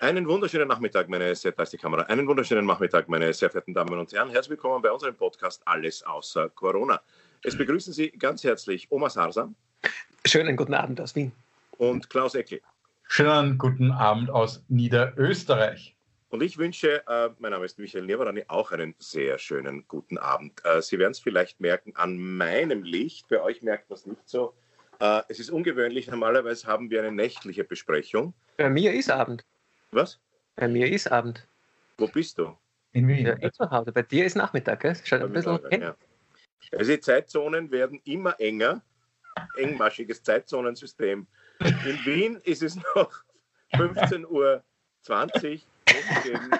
Einen wunderschönen Nachmittag, meine sehr, da ist die Kamera. Einen wunderschönen Nachmittag, meine sehr verehrten Damen und Herren. Herzlich willkommen bei unserem Podcast Alles außer Corona. Es begrüßen Sie ganz herzlich Oma Sarsa. Schönen guten Abend aus Wien. Und Klaus Eckel. Schönen guten Abend aus Niederösterreich. Und ich wünsche, äh, mein Name ist Michael Nierwarani, auch einen sehr schönen guten Abend. Äh, Sie werden es vielleicht merken an meinem Licht, bei euch merkt man es nicht so. Äh, es ist ungewöhnlich, normalerweise haben wir eine nächtliche Besprechung. Bei mir ist Abend. Was? Bei mir ist Abend. Wo bist du? In Wien. Ja, ich zu Hause. Bei dir ist Nachmittag, gell? Schaut ein bisschen hin. Ja. Also die Zeitzonen werden immer enger, engmaschiges Zeitzonensystem. In Wien ist es noch 15.20 Uhr.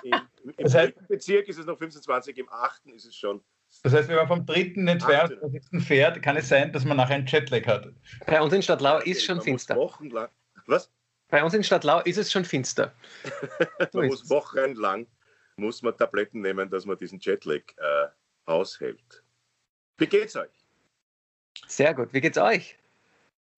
Im, im Das heißt- Bezirk ist es noch 15.20 Uhr, im achten ist es schon. Das heißt, wenn man vom dritten in den 22. fährt, kann es sein, dass man nachher einen Jetlag hat. Bei uns in Stadtlau ist schon Man finster. Wochenlang, was? Bei uns in Stadtlau ist es schon finster. Man muss wochenlang muss man Tabletten nehmen, dass man diesen Jetlag äh, aushält. Wie geht's euch? Sehr gut. Wie geht's euch?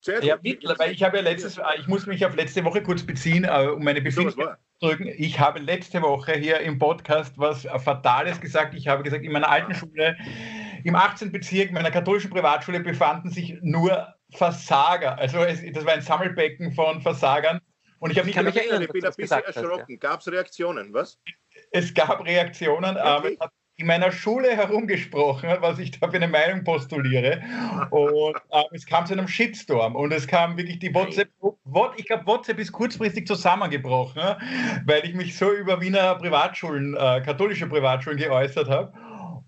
Sehr Ja, gut. mittlerweile, ich habe ja letztes, äh, ich muss mich auf letzte Woche kurz beziehen, äh, um meine war? zu drücken. Ich habe letzte Woche hier im Podcast was äh, Fatales gesagt. Ich habe gesagt, in meiner alten Schule, im 18. Bezirk meiner katholischen Privatschule befanden sich nur Versager. Also es, das war ein Sammelbecken von Versagern. Und ich habe mich erinnern, Ich bin ein bisschen hast, ja. erschrocken. Gab es Reaktionen, was? es gab Reaktionen, aber Wirklich? es hat in meiner Schule herumgesprochen, was ich da für eine Meinung postuliere. Und äh, es kam zu einem Shitstorm und es kam wirklich die WhatsApp, What, ich glaube, WhatsApp ist kurzfristig zusammengebrochen, weil ich mich so über Wiener Privatschulen, äh, katholische Privatschulen geäußert habe.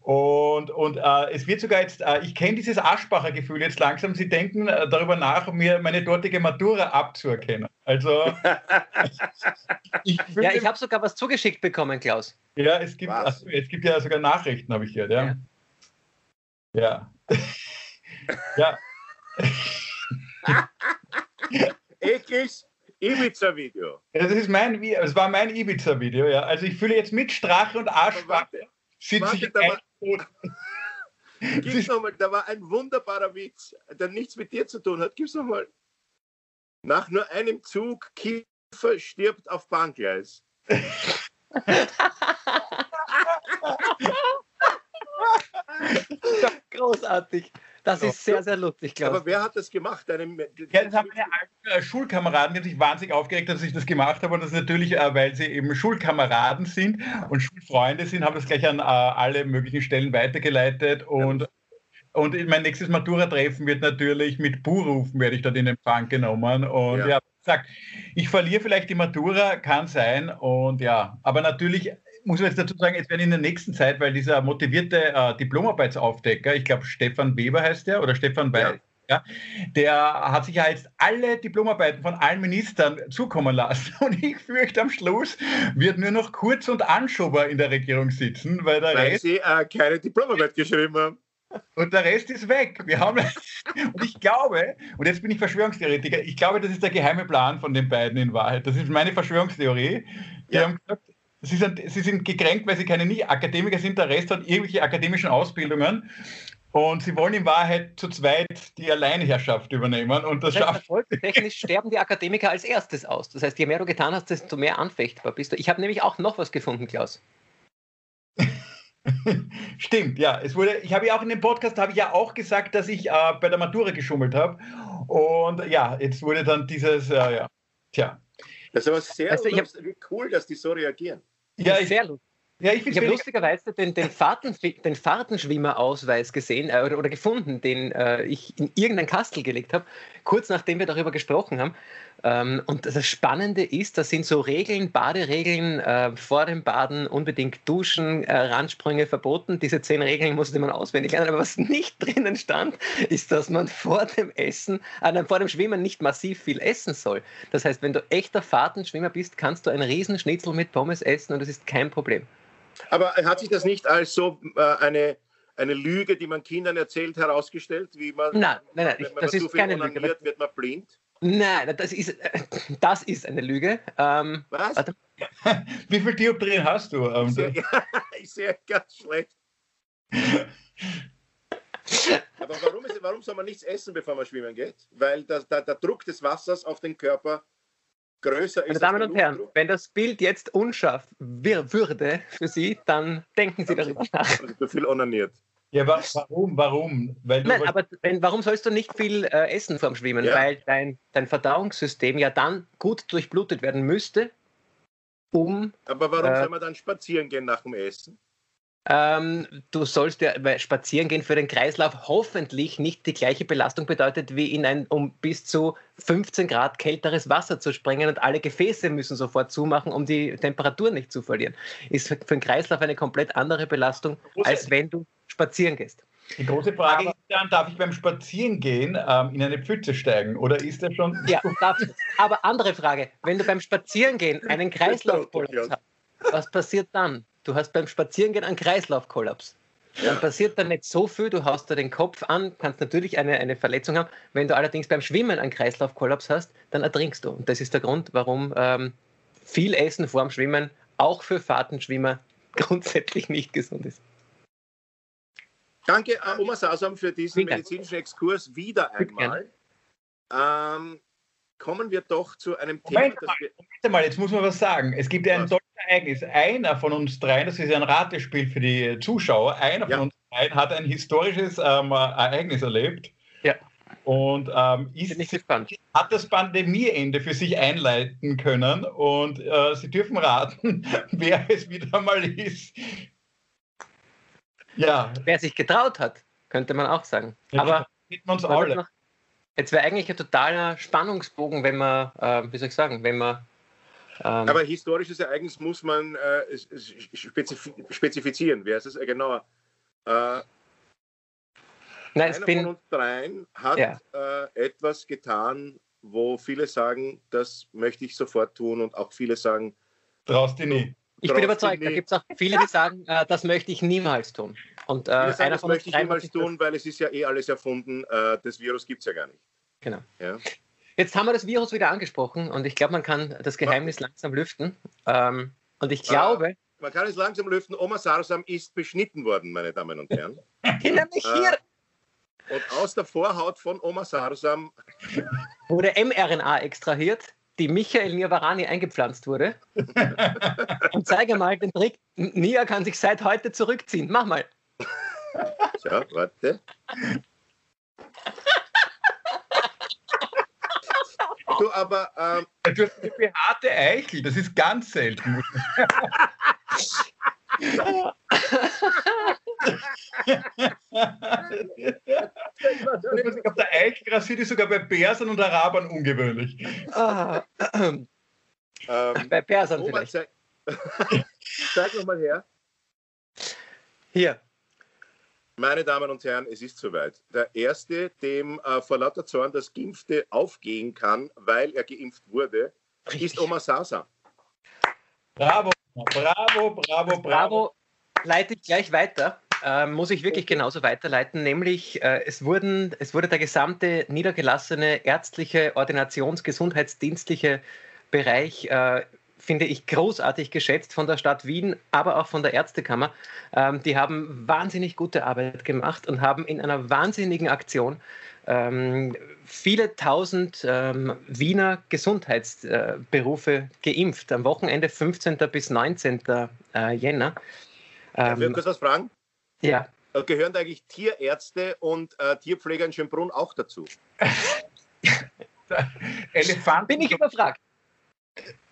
Und, und äh, es wird sogar jetzt, äh, ich kenne dieses Aschbacher Gefühl jetzt langsam, sie denken äh, darüber nach, mir meine dortige Matura abzuerkennen. Also ich Ja, ich habe sogar was zugeschickt bekommen, Klaus. ja, es gibt, also, es gibt ja sogar Nachrichten, habe ich gehört, ja. Ja. Ja. Ekels Ibiza-Video. Das ist mein, es war mein Ibiza-Video, ja. Also ich fühle jetzt mit Strache und warte, sitze warte, ich da Boot. gib's nochmal, da war ein wunderbarer Witz, der nichts mit dir zu tun hat. Gib's nochmal. Nach nur einem Zug, Kiefer stirbt auf Bahngleis. Großartig. Das Ja. ist sehr, sehr lustig, Klaus. Aber wer hat das gemacht? Einem, Ja, das haben meine alten äh, Schulkameraden, die haben sich wahnsinnig aufgeregt, dass ich das gemacht habe. Und das ist natürlich, äh, weil sie eben Schulkameraden sind und Schulfreunde sind, haben das gleich an äh, alle möglichen Stellen weitergeleitet. Und, und mein nächstes Matura-Treffen wird natürlich mit Buhrufen, werde ich dort in Empfang genommen. Und Ja. ja, wie gesagt, ich verliere vielleicht die Matura, kann sein. Und ja, aber natürlich muss man jetzt dazu sagen, es werden in der nächsten Zeit, weil dieser motivierte äh, Diplomarbeitsaufdecker, ich glaube Stefan Weber heißt der oder Stefan Weiß, ja, der hat sich ja jetzt alle Diplomarbeiten von allen Ministern zukommen lassen. Und ich fürchte, am Schluss wird nur noch Kurz und Anschober in der Regierung sitzen, weil der Weil Rest, sie äh, keine Diplomarbeit geschrieben haben. und der Rest ist weg. Wir haben, und ich glaube, und jetzt bin ich Verschwörungstheoretiker, ich glaube, das ist der geheime Plan von den beiden in Wahrheit. Das ist meine Verschwörungstheorie. Die Ja. haben gesagt, sie sind, sie sind gekränkt, weil sie keine Nicht-Akademiker sind. Der Rest hat irgendwelche akademischen Ausbildungen. Und sie wollen in Wahrheit zu zweit die Alleinherrschaft übernehmen. Und das Das heißt, schafft erfolgstechnisch sterben die Akademiker als erstes aus. Das heißt, je mehr du getan hast, desto mehr anfechtbar bist du. Ich habe nämlich auch noch was gefunden, Klaus. Stimmt, ja. Es wurde, ich habe ja auch in dem Podcast habe ich ja auch gesagt, dass ich äh, bei der Matura geschummelt habe. Und ja, jetzt wurde dann dieses, äh, ja, tja. Das ist aber sehr wie cool, dass die so reagieren. Ja, ich, sehr lustig. ja, ich Ich habe lustigerweise den, den, Fahrten, den Fahrtenschwimmerausweis gesehen äh, oder, oder gefunden, den äh, ich in irgendein Kastel gelegt habe, kurz nachdem wir darüber gesprochen haben. Ähm, und das Spannende ist, da sind so Regeln, Baderegeln, äh, vor dem Baden unbedingt duschen, äh, Randsprünge verboten. Diese zehn Regeln musste man auswendig lernen. Aber was nicht drinnen stand, ist, dass man vor dem Essen, äh, vor dem Schwimmen nicht massiv viel essen soll. Das heißt, wenn du echter Fahrtenschwimmer bist, kannst du einen Riesenschnitzel mit Pommes essen und das ist kein Problem. Aber hat sich das nicht als so äh, eine, eine Lüge, die man Kindern erzählt, herausgestellt? Wie man, Nein, nein, nein, wenn man das zu viel onaniert, wird man blind? Nein, das ist, das ist eine Lüge. Ähm, Was? Warte. Wie viel Dioptrien hast du? Ich sehe ja, ich sehe ganz schlecht. Aber warum, ist, warum soll man nichts essen, bevor man schwimmen geht? Weil das, der, der Druck des Wassers auf den Körper größer ist. Meine Damen und Herren, wenn das Bild jetzt unscharf würde für Sie, dann denken Sie darüber nach. Zu viel onaniert. Ja, warum? Warum? Weil Nein, aber wenn, warum sollst du nicht viel äh, essen vorm Schwimmen? Ja. Weil dein, dein Verdauungssystem ja dann gut durchblutet werden müsste, um. Aber warum äh, soll man dann spazieren gehen nach dem Essen? Ähm, du sollst ja spazieren gehen für den Kreislauf hoffentlich nicht die gleiche Belastung bedeutet, wie in ein um bis zu 15 Grad kälteres Wasser zu springen und alle Gefäße müssen sofort zumachen, um die Temperatur nicht zu verlieren. Ist für den Kreislauf eine komplett andere Belastung, als wenn du spazieren gehst. Die große Frage ist dann, darf ich beim Spazierengehen ähm, in eine Pfütze steigen oder ist er schon... Ja, darfst Aber andere Frage, wenn du beim Spazierengehen einen Kreislaufkollaps hast, was passiert dann? Du hast beim Spazierengehen einen Kreislaufkollaps. Dann passiert dann nicht so viel, du haust da den Kopf an, kannst natürlich eine, eine Verletzung haben. Wenn du allerdings beim Schwimmen einen Kreislaufkollaps hast, dann ertrinkst du. Und das ist der Grund, warum ähm, viel Essen vor dem Schwimmen auch für Fahrtenschwimmer grundsätzlich nicht gesund ist. Danke, äh, Oma Sasam, für diesen medizinischen Exkurs wieder einmal. Ähm, kommen wir doch zu einem Thema. Moment mal, Moment mal, jetzt muss man was sagen. Es gibt ja ein tolles Ereignis. Einer von uns dreien, das ist ein Ratespiel für die Zuschauer, einer ja. von uns dreien hat ein historisches ähm, Ereignis erlebt. Ja. Und ähm, ist, hat das Pandemieende für sich einleiten können. Und äh, Sie dürfen raten, wer es wieder mal ist. Ja. Wer sich getraut hat, könnte man auch sagen. Aber uns alle. Noch, jetzt wäre eigentlich ein totaler Spannungsbogen, wenn man, äh, wie soll ich sagen, wenn man. Ähm, Aber historisches Ereignis muss man äh, spezif spezifizieren. Wer ist es äh, genauer? Äh, Nein, einer bin, von uns dreien hat ja. Äh, etwas getan, wo viele sagen, das möchte ich sofort tun und auch viele sagen, traust du nie. Ich bin überzeugt, da gibt es auch viele, die sagen, äh, das möchte ich niemals tun. Und äh, sagen, einer das von möchte ich niemals tun, weil es ist ja eh alles erfunden. Äh, das Virus gibt es ja gar nicht. Genau. Ja. Jetzt haben wir das Virus wieder angesprochen und ich glaube, man kann das Geheimnis Was? langsam lüften. Ähm, und ich glaube. Äh, man kann es langsam lüften. Oma Sarsam ist beschnitten worden, meine Damen und Herren. Nämlich hier. Äh, und aus der Vorhaut von Oma Sarsam wurde mRNA extrahiert die Michael Niavarani eingepflanzt wurde. Und zeige mal den Trick. Nia kann sich seit heute zurückziehen. Mach mal. So, warte. Du, aber. Ähm, du hast eine behaarte Eichel, das ist ganz selten. Auf der Eichelgrasid ist sogar bei Persern und Arabern ungewöhnlich. Ah, ähm, bei Persern Robert, vielleicht. Zeig, zeig nochmal her. Hier. Meine Damen und Herren, es ist soweit. Der Erste, dem äh, vor lauter Zorn das Gimpfte aufgehen kann, weil er geimpft wurde, Richtig. ist Oma Sasa. Bravo, bravo, bravo, bravo. Bravo, leite ich gleich weiter äh, muss ich wirklich genauso weiterleiten, nämlich äh, es, wurden, es wurde der gesamte niedergelassene ärztliche, ordinationsgesundheitsdienstliche Bereich äh, finde ich großartig geschätzt von der Stadt Wien, aber auch von der Ärztekammer. Ähm, die haben wahnsinnig gute Arbeit gemacht und haben in einer wahnsinnigen Aktion ähm, viele tausend ähm, Wiener Gesundheitsberufe äh, geimpft. Am Wochenende 15. bis 19. Äh, Jänner. Darf ich kurz was fragen? Ja. Gehören da eigentlich Tierärzte und äh, Tierpfleger in Schönbrunn auch dazu? Elefanten. Bin ich überfragt.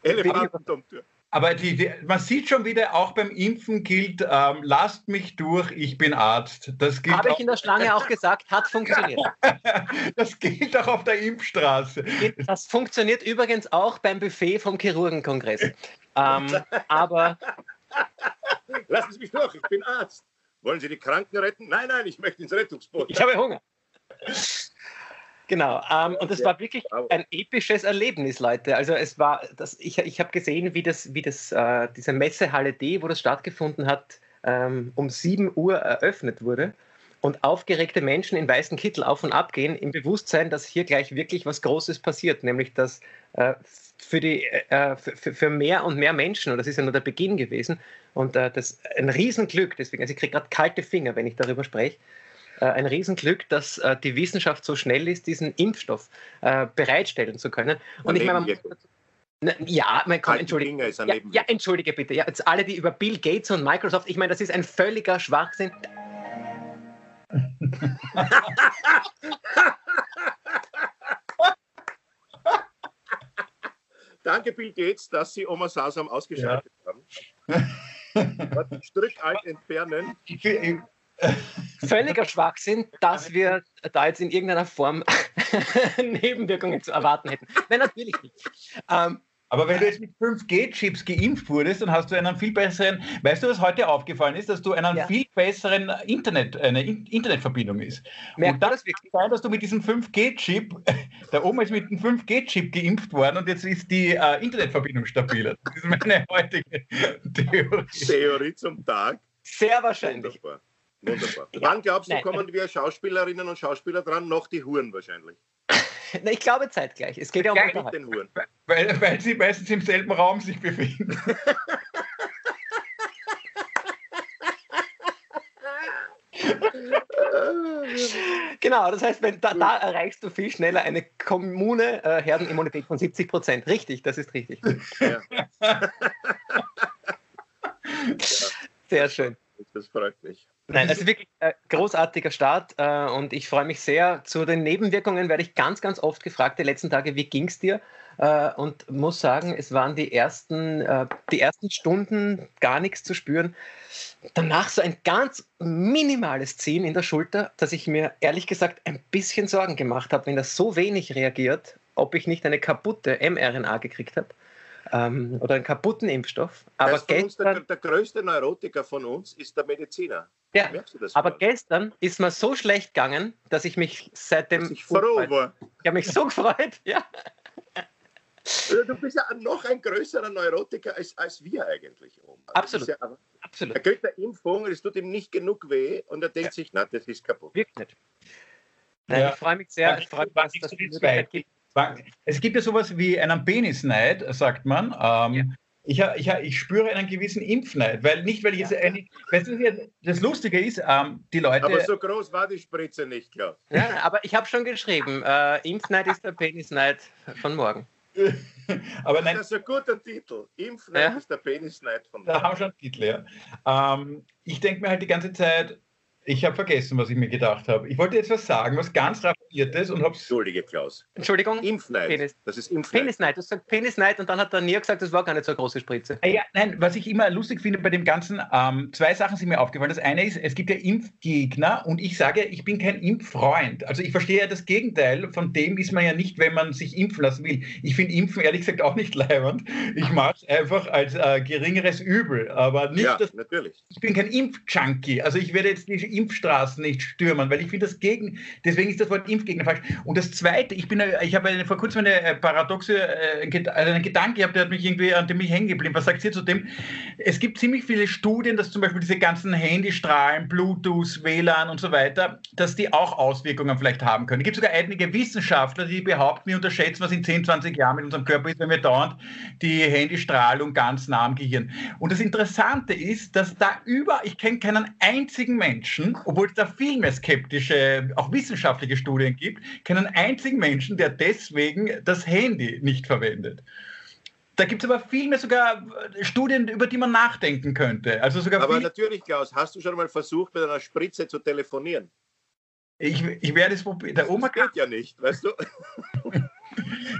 Elefantendomtür. Aber die, die, man sieht schon wieder, auch beim Impfen gilt, ähm, lasst mich durch, ich bin Arzt. Das gilt Habe ich in der Schlange auch gesagt, hat funktioniert. das gilt auch auf der Impfstraße. Das funktioniert übrigens auch beim Buffet vom Chirurgenkongress. Ähm, aber. Lassen Sie mich durch, ich bin Arzt. Wollen Sie die Kranken retten? Nein, nein, ich möchte ins Rettungsboot. Ich habe Hunger. Genau, ähm, und es war wirklich ein episches Erlebnis, Leute. Also es war, das, ich, ich habe gesehen, wie das, wie das, äh, diese Messehalle D, wo das stattgefunden hat, ähm, um 7 Uhr eröffnet wurde und aufgeregte Menschen in weißen Kittel auf und ab gehen, im Bewusstsein, dass hier gleich wirklich was Großes passiert, nämlich dass äh, für, die, äh, für, für, mehr und mehr Menschen, und das ist ja nur der Beginn gewesen, und äh, das ein Riesenglück, deswegen, also ich kriege gerade kalte Finger, wenn ich darüber spreche, ein Riesenglück, dass äh, die Wissenschaft so schnell ist, diesen Impfstoff äh, bereitstellen zu können. Und ich meine, man muss, Na, ja, mein, komm, entschuldige. Ja, ja, entschuldige bitte. Ja, jetzt alle, die über Bill Gates und Microsoft, ich meine, das ist ein völliger Schwachsinn. Danke, Bill Gates, dass Sie Oma Sasam ausgeschaltet ja. haben. Strich alt entfernen. Völliger Schwachsinn, dass wir da jetzt in irgendeiner Form Nebenwirkungen zu erwarten hätten. Nein, natürlich nicht. Ähm, aber wenn du jetzt mit 5G-Chips geimpft wurdest, dann hast du einen viel besseren, weißt du, was heute aufgefallen ist, dass du einen ja. viel besseren Internet, eine Internetverbindung ist. Merkt und das, das wirklich sein, dass du mit diesem 5G-Chip, der Oma ist mit einem 5G-Chip geimpft worden und jetzt ist die äh, Internetverbindung stabiler. Das ist meine heutige Theorie. Theorie zum Tag. Sehr wahrscheinlich. Wunderbar. Wunderbar. Ja. Wann glaubst du, Nein. kommen wir Schauspielerinnen und Schauspieler dran? Noch die Huren wahrscheinlich. Na, ich glaube zeitgleich. Es geht ja um den Huren. Weil, weil sie meistens im selben Raum sich befinden. genau, das heißt, wenn, da, da, erreichst du viel schneller eine Kommune äh, Herdenimmunität von 70 Prozent. Richtig, das ist richtig. Ja. Sehr schön. Das freut mich. Nein, also wirklich äh, großartiger Start äh, und ich freue mich sehr. Zu den Nebenwirkungen werde ich ganz, ganz oft gefragt die letzten Tage, wie ging es dir? Äh, und muss sagen, es waren die ersten, äh, die ersten Stunden gar nichts zu spüren. Danach so ein ganz minimales Ziehen in der Schulter, dass ich mir ehrlich gesagt ein bisschen Sorgen gemacht habe, wenn das so wenig reagiert, ob ich nicht eine kaputte mRNA gekriegt habe ähm, oder einen kaputten Impfstoff. Aber gestern, der, der, größte Neurotiker von uns ist der Mediziner. Ja, aber mal? gestern ist mir so schlecht gegangen, dass ich mich seitdem. Dass ich froh war. Ich habe mich so gefreut, ja. Du bist ja noch ein größerer Neurotiker als, als wir eigentlich. Also Absolut. Ja, Absolut. Er kriegt eine Impfung und es tut ihm nicht genug weh und er denkt ja. sich, na, das ist kaputt. Wirkt nicht. Nein, ja. Ich freue mich sehr. Ich freue mich, dass es die Möglichkeit gibt. Es gibt ja sowas wie einen Penisneid, sagt man. Ähm, ja. Ich, ich, ich, spüre einen gewissen Impfneid, weil nicht, weil ich jetzt eine, weißt du, das Lustige ist, ähm, die Leute. Aber so groß war die Spritze nicht, klar. Ja, aber ich habe schon geschrieben, äh, Impfneid ist der Penisneid von morgen. aber nein, das ist ein guter Titel. Impfneid ja. ist der Penisneid von morgen. Da haben wir schon einen Titel, ja. Ähm, ich denke mir halt die ganze Zeit, ich habe vergessen, was ich mir gedacht habe. Ich wollte jetzt was sagen, was ganz raffiniertes und habe Entschuldige, Klaus. Entschuldigung. Impfneid. Penis. Das ist Impfneid. Penisneid. Du sagst Penisneid und dann hat der Nier gesagt, das war gar nicht so eine große Spritze. Ah ja, nein, was ich immer lustig finde bei dem Ganzen, ähm, zwei Sachen sind mir aufgefallen. Das eine ist, es gibt ja Impfgegner und ich sage, ich bin kein Impffreund. Also ich verstehe ja das Gegenteil. Von dem ist man ja nicht, wenn man sich impfen lassen will. Ich finde Impfen ehrlich gesagt auch nicht leibend. Ich mache es einfach als äh, geringeres Übel. Aber nicht, ja, dass, natürlich. Ich bin kein Impfjunkie. Also ich werde jetzt die Impfstraßen nicht stürmen, weil ich finde das gegen, deswegen ist das Wort Impfgegner falsch. Und das Zweite, ich ich habe vor kurzem eine äh, paradoxe, also einen Gedanke gehabt, der hat mich irgendwie, an dem hängen geblieben. Was sagt ihr zu dem? Es gibt ziemlich viele Studien, dass zum Beispiel diese ganzen Handystrahlen, Bluetooth, WLAN und so weiter, dass die auch Auswirkungen vielleicht haben können. Es gibt sogar einige Wissenschaftler, die behaupten, wir unterschätzen, was in 10, 20 Jahren mit unserem Körper ist, wenn wir dauernd die Handystrahlung ganz nah am Gehirn. Und das Interessante ist, dass da über, ich kenne keinen einzigen Menschen, obwohl es da viel mehr skeptische, auch wissenschaftliche Studien gibt, keinen einzigen Menschen, der deswegen das Handy nicht verwendet. Da gibt es aber viel mehr sogar Studien, über die man nachdenken könnte. Also sogar aber natürlich, Klaus, hast du schon mal versucht, mit einer Spritze zu telefonieren? Ich, ich werde es probieren. Der Oma das geht ja nicht, weißt du?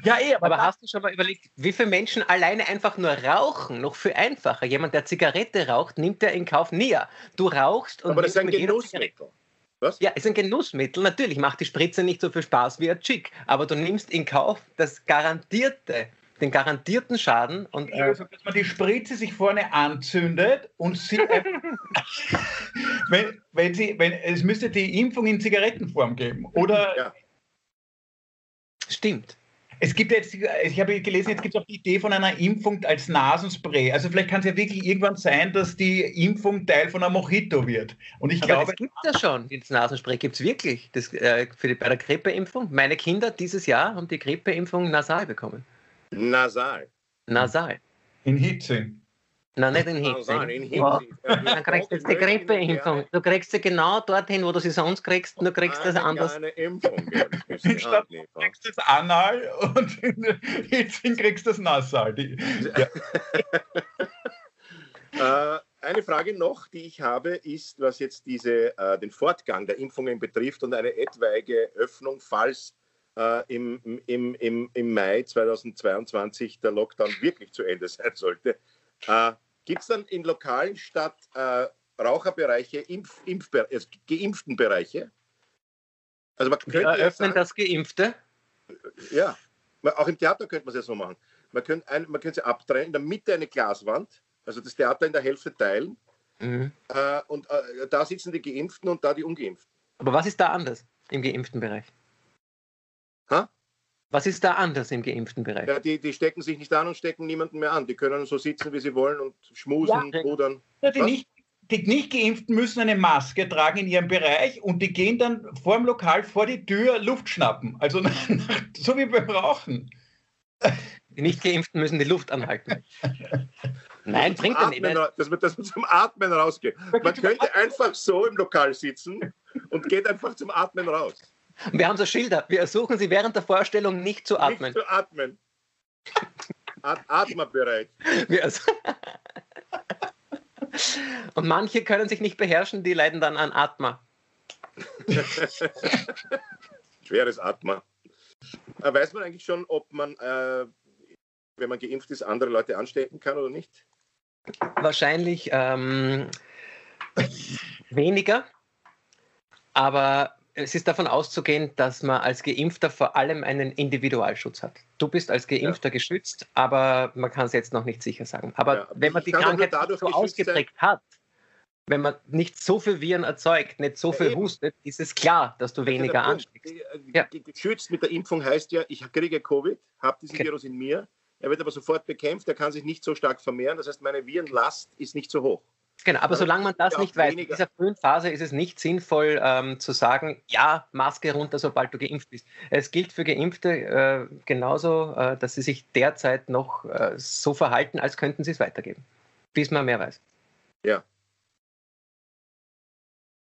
ja, eh, aber, aber hast du schon mal überlegt, wie viele Menschen alleine einfach nur rauchen? Noch viel einfacher. Jemand, der Zigarette raucht, nimmt er in Kauf näher. Du rauchst und. Aber das ist ein Genussmittel. Was? Ja, ist ein Genussmittel. Natürlich macht die Spritze nicht so viel Spaß wie ein Chick, aber du nimmst in Kauf das garantierte, den garantierten Schaden. Und, äh, also, dass man die Spritze sich vorne anzündet und sie. wenn, wenn sie, wenn, es müsste die Impfung in Zigarettenform geben, oder? Ja. Stimmt. Es gibt jetzt, ich habe gelesen, jetzt gibt es auch die Idee von einer Impfung als Nasenspray. Also vielleicht kann es ja wirklich irgendwann sein, dass die Impfung Teil von einem Mojito wird. Und ich Aber glaube. Das gibt es ja schon, das Nasenspray gibt es wirklich. Das, äh, für die, bei der Grippeimpfung. Meine Kinder dieses Jahr haben die Grippeimpfung nasal bekommen. Nasal. Nasal. In Hitze. Nein, nicht in. Nein, in Ja. Hinsicht. Dann kriegst du jetzt die Grippeimpfung. Du kriegst sie genau dorthin, wo du sie sonst kriegst, nur kriegst du das anders. Eine Impfung werden müssen. Statt- Ah, nee, Du kriegst das Anal und jetzt kriegst du das Nasal. Die, ja. Äh, eine Frage noch, die ich habe, ist, was jetzt diese, äh, den Fortgang der Impfungen betrifft und eine etwaige Öffnung, falls äh, im, im, im, im Mai 2022 der Lockdown wirklich zu Ende sein sollte. Äh, Gibt es dann in Lokalen statt äh, Raucherbereiche Impf, Impfbe also geimpften Bereiche? Also man könnte Wir ja eröffnen sagen, das Geimpfte. ja, man- auch im Theater könnte man es ja so machen. Man könnte, ein, man könnte sie abtrennen, in der Mitte eine Glaswand, also das Theater in der Hälfte teilen Mhm. äh, und äh, da sitzen die Geimpften und da die Ungeimpften. Aber was ist da anders im geimpften Bereich? Hä? Was ist da anders im geimpften Bereich? Ja, die, die stecken sich nicht an und stecken niemanden mehr an. Die können so sitzen, wie sie wollen und schmusen, Ja. rudern. Die Was? nicht, die nicht Geimpften müssen eine Maske tragen in ihrem Bereich und die gehen dann vor dem Lokal vor die Tür Luft schnappen. Also so wie beim Rauchen. Die Nicht-Geimpften müssen die Luft anhalten. Nein, bringt ja nicht. Atmen, ra- dass, man, dass man zum Atmen rausgeht. Man könnte einfach so im Lokal sitzen und geht einfach zum Atmen raus. Wir haben so Schilder. Wir ersuchen Sie während der Vorstellung nicht zu atmen. Nicht zu atmen. At atmerbereit. Wir ersu- Und manche können sich nicht beherrschen, die leiden dann an Atma. Schweres Atmen. Äh, Weiß man eigentlich schon, ob man, äh, wenn man geimpft ist, andere Leute anstecken kann oder nicht? Wahrscheinlich ähm, weniger, aber es ist davon auszugehen, dass man als Geimpfter vor allem einen Individualschutz hat. Du bist als Geimpfter geschützt, aber man kann es jetzt noch nicht sicher sagen. Aber Ja, wenn man die Krankheit dadurch so ausgeprägt hat, wenn man nicht so viel Viren erzeugt, nicht so Ja, viel eben. hustet, ist es klar, dass du Das weniger ansteckst. Ja. ge- Geschützt mit der Impfung heißt ja, ich kriege Covid, habe diesen Okay. Virus in mir, er wird aber sofort bekämpft, er kann sich nicht so stark vermehren, das heißt, meine Virenlast ist nicht so hoch. Genau, aber solange man das ja nicht weiß, in weniger- dieser frühen Phase ist es nicht sinnvoll ähm, zu sagen, ja, Maske runter, sobald du geimpft bist. Es gilt für Geimpfte äh, genauso, äh, dass sie sich derzeit noch äh, so verhalten, als könnten sie es weitergeben, bis man mehr weiß.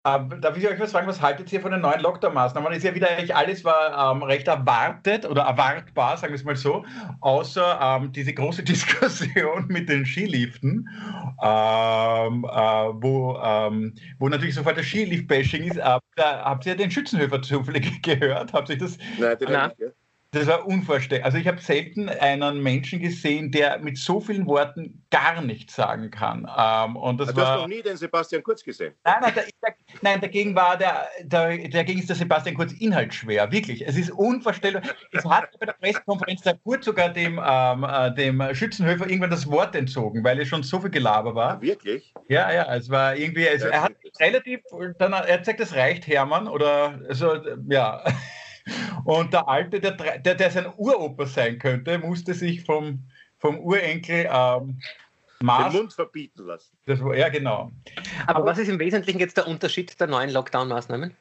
Ähm, darf ich euch was fragen, was haltet ihr von den neuen Lockdown-Maßnahmen? Ist ja wieder eigentlich alles war ähm, recht erwartet oder erwartbar, sagen wir es mal so, außer ähm, diese große Diskussion mit den Skiliften, ähm, äh, wo, ähm, wo natürlich sofort das Skilift-Bashing ist. Aber da habt ihr den Schützenhöfer zufällig gehört? Habt ihr das? Nein, den Na. nicht? Das war unvorstellbar. Also ich habe selten einen Menschen gesehen, der mit so vielen Worten gar nichts sagen kann. Ähm, und das Du hast war noch nie den Sebastian Kurz gesehen. Nein, nein, da, nein, dagegen war der, der, dagegen ist der Sebastian Kurz inhaltsschwer, wirklich. Es ist unvorstellbar. Es hat bei der Pressekonferenz der Kurz sogar dem, ähm, äh, dem Schützenhöfer irgendwann das Wort entzogen, weil es schon so viel Gelaber war. Ah, wirklich? Ja, ja, es war irgendwie, also Ja, er hat relativ, dann, er hat gesagt, das reicht, Hermann, oder so, ja. Und der Alte, der, der, der sein Uropa sein könnte, musste sich vom, vom Urenkel ähm, Den Mars, Mund verbieten lassen. das war, ja genau. Aber, Aber- was ist im Wesentlichen jetzt der Unterschied der neuen Lockdown-Maßnahmen?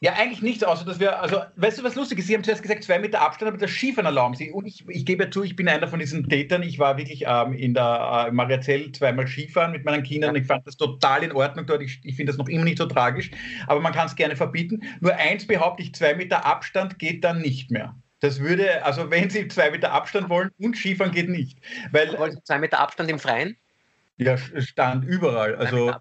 Ja, eigentlich nichts, außer dass wir, also, weißt du, was lustig ist? Sie haben zuerst gesagt, zwei Meter Abstand, aber das Skifahren erlauben sie. Und ich, ich gebe ja zu, ich bin einer von diesen Tätern. Ich war wirklich ähm, in der äh, Mariazell zweimal Skifahren mit meinen Kindern. Ich fand das total in Ordnung dort. Ich, ich finde das noch immer nicht so tragisch, aber man kann es gerne verbieten. Nur eins behaupte ich, zwei Meter Abstand geht dann nicht mehr. Das würde, also wenn Sie zwei Meter Abstand wollen und Skifahren geht nicht. Weil, Wollen Sie zwei Meter Abstand im Freien? ja, stand überall. Also,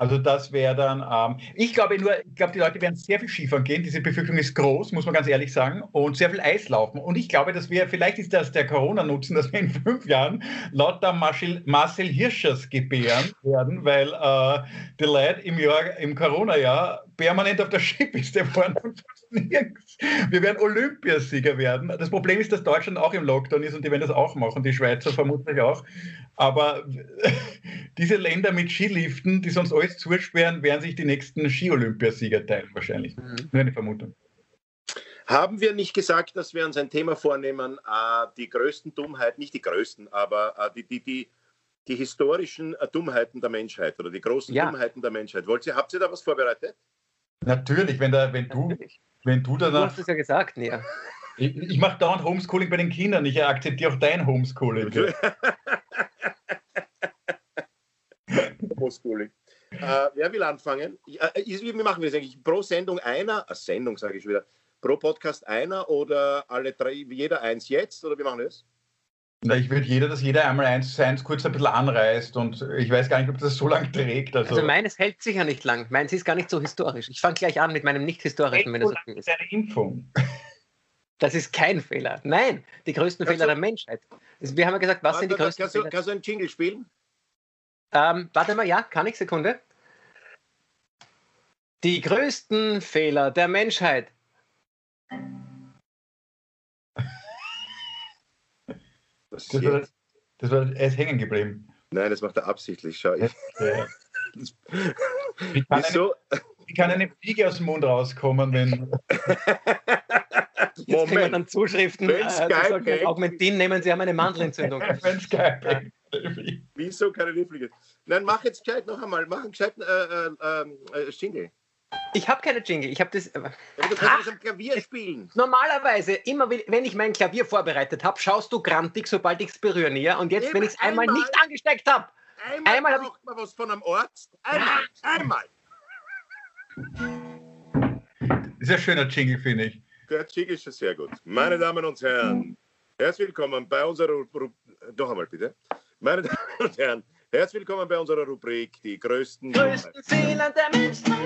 Also das wäre dann, ähm, ich glaube nur, ich glaube, die Leute werden sehr viel Skifahren gehen. Diese Befürchtung ist groß, muss man ganz ehrlich sagen, und sehr viel Eislaufen. Und ich glaube, dass wir, vielleicht ist das der Corona-Nutzen, dass wir in fünf Jahren lauter Marcel, Marcel Hirschers gebären werden, weil äh, die Leute im im Corona-Jahr permanent auf der Skipiste fahren und nirgends. Wir werden Olympiasieger werden. Das Problem ist, dass Deutschland auch im Lockdown ist und die werden das auch machen, die Schweizer vermutlich auch. Aber diese Länder mit Skiliften, die sonst alles zusperren, werden sich die nächsten Ski-Olympiasieger teilen, wahrscheinlich. Mhm. Nur eine Vermutung. Haben wir nicht gesagt, dass wir uns ein Thema vornehmen, äh, die größten Dummheiten, nicht die größten, aber äh, die, die, die, die historischen äh, Dummheiten der Menschheit oder die großen Ja. Dummheiten der Menschheit. Wollt ihr, habt ihr da was vorbereitet? Natürlich, wenn, da, wenn du, wenn du danach. Du hast es ja gesagt, Nia. Ich, ich mache dauernd Homeschooling bei den Kindern. Ich akzeptiere auch dein Homeschooling. Homeschooling. Äh, wer will anfangen? Äh, wie machen wir das eigentlich? Pro Sendung einer, äh, Sendung sage ich wieder, pro Podcast einer oder alle drei, jeder eins jetzt? Oder wie machen wir das? Ich würde jeder, dass jeder einmal eins zu eins kurz ein bisschen anreißt und ich weiß gar nicht, ob das so lange trägt. Also, Also meines hält sicher nicht lang. Meins ist gar nicht so historisch. Ich fange gleich an mit meinem nicht historischen, wenn es okay ist. eine Impfung. Das ist kein Fehler. Nein, die größten Kannst Fehler du- der Menschheit. Also Wir haben ja gesagt, was sind die Warte, größten kannst, du, Fehler? kannst du einen Jingle spielen? Ähm, warte mal, ja, kann ich, Sekunde. Die größten Fehler der Menschheit. Das Das war, das war, er ist hängen geblieben. Nein, das macht er absichtlich. Schau, ich, Ja. Wie, kann eine, wieso? wie kann eine Fliege aus dem Mund rauskommen, wenn. Jetzt kriegen wir Moment. dann Zuschriften. Wenn Äh, die Skype sagen, hängt. Augmentin nehmen Sie haben eine Mandelentzündung. wenn Skype. Wieso keine Lieblinge? Nein, mach jetzt gescheit noch einmal. Mach einen gescheiten äh, äh, äh, Jingle. Ich habe keine Jingle. Ich habe das. Ja, aber du kannst das am Klavier spielen. Normalerweise, immer wenn ich mein Klavier vorbereitet habe, schaust du grantig, sobald ich es berühre näher. Und jetzt, Eben wenn ich es einmal einmal. nicht angesteckt habe, Einmal, Einmal hab ich- braucht man was von einem Arzt. Einmal, einmal. Das ist ein schöner Jingle, finde ich. Der Jingle ist schon sehr gut. Meine Damen und Herren, herzlich willkommen bei unserer. Doch einmal bitte. Meine Damen und Herren, herzlich willkommen bei unserer Rubrik Die größten. größten Fehler der Menschheit.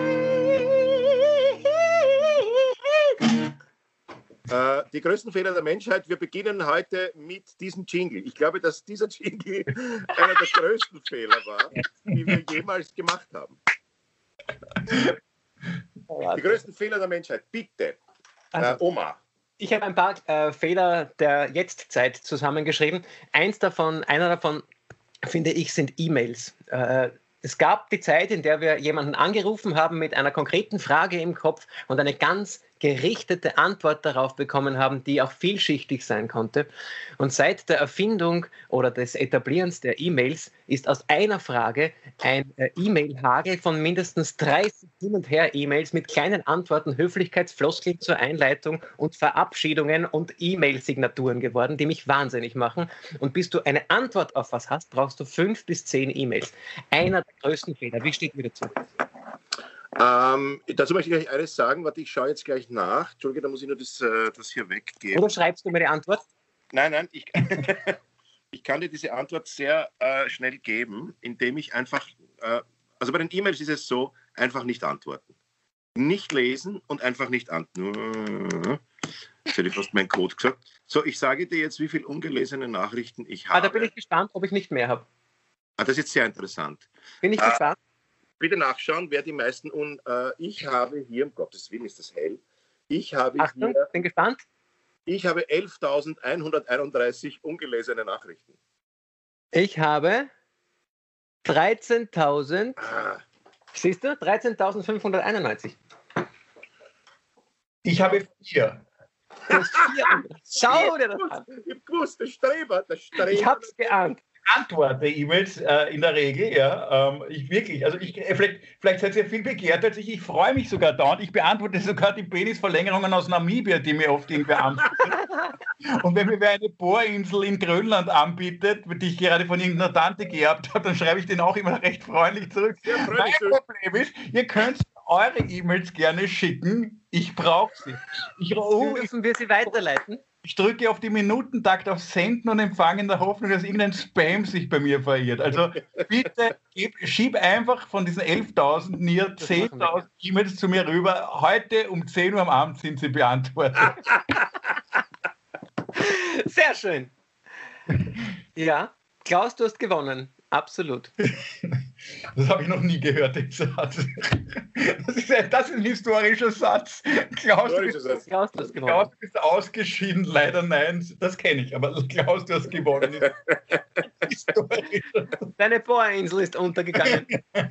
Äh, die größten Fehler der Menschheit. Wir beginnen heute mit diesem Jingle. Ich glaube, dass dieser Jingle einer der größten Fehler war, die wir jemals gemacht haben. Die größten Fehler der Menschheit. Bitte, äh, Also, Oma. ich habe ein paar äh, Fehler der Jetztzeit zusammengeschrieben. Eins davon, einer davon, finde ich, sind E-Mails. Äh, es gab die Zeit, in der wir jemanden angerufen haben mit einer konkreten Frage im Kopf und eine ganz gerichtete Antwort darauf bekommen haben, die auch vielschichtig sein konnte. Und seit der Erfindung oder des Etablierens der E-Mails ist aus einer Frage ein äh, E-Mail-Hagel von mindestens 30 Hin- und Her-E-Mails mit kleinen Antworten, Höflichkeitsfloskeln zur Einleitung und Verabschiedungen und E-Mail-Signaturen geworden, die mich wahnsinnig machen. Und bis du eine Antwort auf was hast, brauchst du fünf bis zehn E-Mails. Einer der größten Fehler. Wie steht mir dazu? Ähm, dazu möchte ich gleich eines sagen. Warte, ich schaue jetzt gleich nach. Entschuldige, da muss ich nur das, äh, das hier weggeben. Oder schreibst du mir die Antwort? Nein, nein, ich, ich kann dir diese Antwort sehr äh, schnell geben, indem ich einfach, äh, also bei den E-Mails ist es so, einfach nicht antworten. Nicht lesen und einfach nicht antworten. Jetzt hätte ich fast meinen Code gesagt. So, ich sage dir jetzt, wie viele ungelesene Nachrichten ich habe. Ah, da bin ich gespannt, ob ich nicht mehr habe. Ah, das ist jetzt sehr interessant. Bin ich Ah. gespannt? Bitte nachschauen, wer die meisten un. Äh, ich habe hier, um Gottes Willen ist das hell. Ich habe Achtung, hier, bin gespannt. ich habe 11.131 ungelesene Nachrichten. Ich habe 13.000, Ah, siehst du, 13.591. Ich habe vier. Schau dir das an. ich hab gewusst, der Streber, der Streber. Ich hab's geahnt. Antworte E-Mails äh, in der Regel, ja. Ähm, ich wirklich, also ich, äh, vielleicht, vielleicht seid ihr viel begehrt als ich. Ich freue mich sogar dauernd. Ich beantworte sogar die Penisverlängerungen aus Namibia, die mir oft irgendwer anbietet. Und wenn mir wer eine Bohrinsel in Grönland anbietet, die ich gerade von irgendeiner Tante gehabt habe, dann schreibe ich den auch immer recht freundlich zurück. Sehr Mein. Problem ist, ihr könnt eure E-Mails gerne schicken. Ich brauche sie. Ich, oh, Dürfen wir sie weiterleiten? Ich drücke auf die Minutentakt auf Senden und Empfangen in der Hoffnung, dass irgendein Spam sich bei mir verirrt. Also bitte gib, schieb einfach von diesen 11.000 mir Das machen wir 10.000 E-Mails zu mir rüber. Heute um 10 Uhr am Abend sind sie beantwortet. Sehr schön. Ja, Klaus, du hast gewonnen. Absolut. Das habe ich noch nie gehört, den Satz. Das ist ein, das ist ein historischer Satz. Klaus, du Historischer bist, Satz. Klaus, du hast Klaus, du bist ausgeschieden. Leider nein, das kenne ich. Aber Klaus, du hast gewonnen. Deine Bohrinsel ist untergegangen.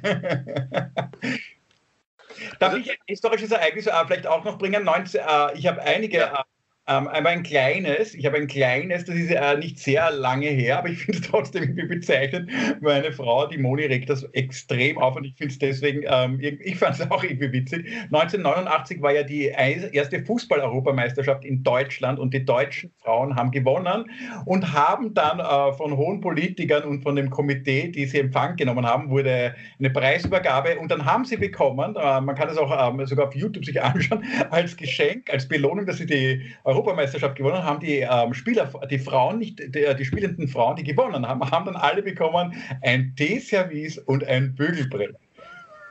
Darf ich ein historisches Ereignis äh, vielleicht auch noch bringen? 19, äh, ich habe einige Ja. Ähm, aber ein kleines, ich habe ein kleines, das ist äh, nicht sehr lange her, aber ich finde es trotzdem irgendwie bezeichnend. Meine Frau, die Moni, regt das extrem auf und ich finde es deswegen, ähm, ich fand es auch irgendwie witzig. 1989 war ja die erste Fußball-Europameisterschaft in Deutschland und die deutschen Frauen haben gewonnen und haben dann äh, von hohen Politikern und von dem Komitee, die sie Empfang genommen haben, wurde eine Preisübergabe und dann haben sie bekommen, äh, man kann es auch ähm, sogar auf YouTube sich anschauen, als Geschenk, als Belohnung, dass sie die Europameisterschaft gewonnen haben, die ähm, Spieler, die Frauen, nicht die, die, spielenden Frauen, die gewonnen haben, haben dann alle bekommen ein Teeservice und ein Bügelbrett.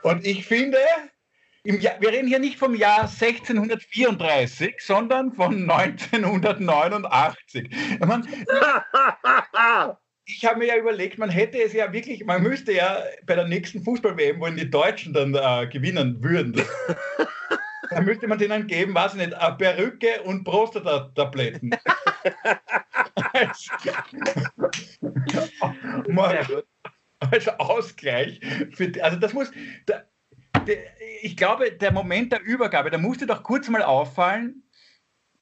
Und ich finde, Jahr, wir reden hier nicht vom Jahr 1634, sondern von 1989. Ich, mein, ich habe mir ja überlegt, man hätte es ja wirklich, man müsste ja bei der nächsten Fußball-WM, wo die Deutschen dann äh, gewinnen würden, da müsste man denen geben, weiß ich nicht, eine Perücke und Prostata-Tabletten. als, als Ausgleich. Für, also das muss, da, de, ich glaube, der Moment der Übergabe, da musste doch kurz mal auffallen,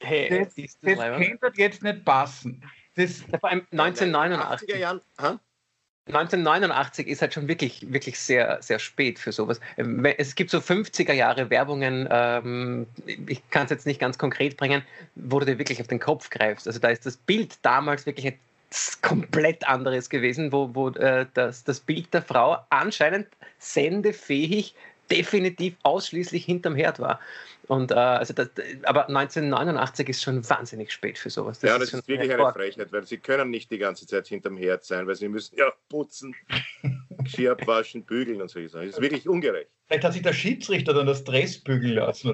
hey, das, das, das könnte jetzt nicht passen. Das, vor allem 1989. Jahren, 1989 ist halt schon wirklich, wirklich sehr, sehr spät für sowas. Ähm, es gibt so 50er Jahre Werbungen, ähm, ich kann es jetzt nicht ganz konkret bringen, wo du dir wirklich auf den Kopf greifst. Also da ist das Bild damals wirklich etwas komplett anderes gewesen, wo, wo äh, das, das Bild der Frau anscheinend sendefähig definitiv ausschließlich hinterm Herd war. Und, äh, also das, aber 1989 ist schon wahnsinnig spät für sowas. Das ja, das ist, ist wirklich eine Frechheit, weil sie können nicht die ganze Zeit hinterm Herd sein, weil sie müssen ja putzen, Geschirr abwaschen, bügeln und so. Das ist wirklich ungerecht. Vielleicht hat sich der Schiedsrichter dann das Dress bügeln lassen.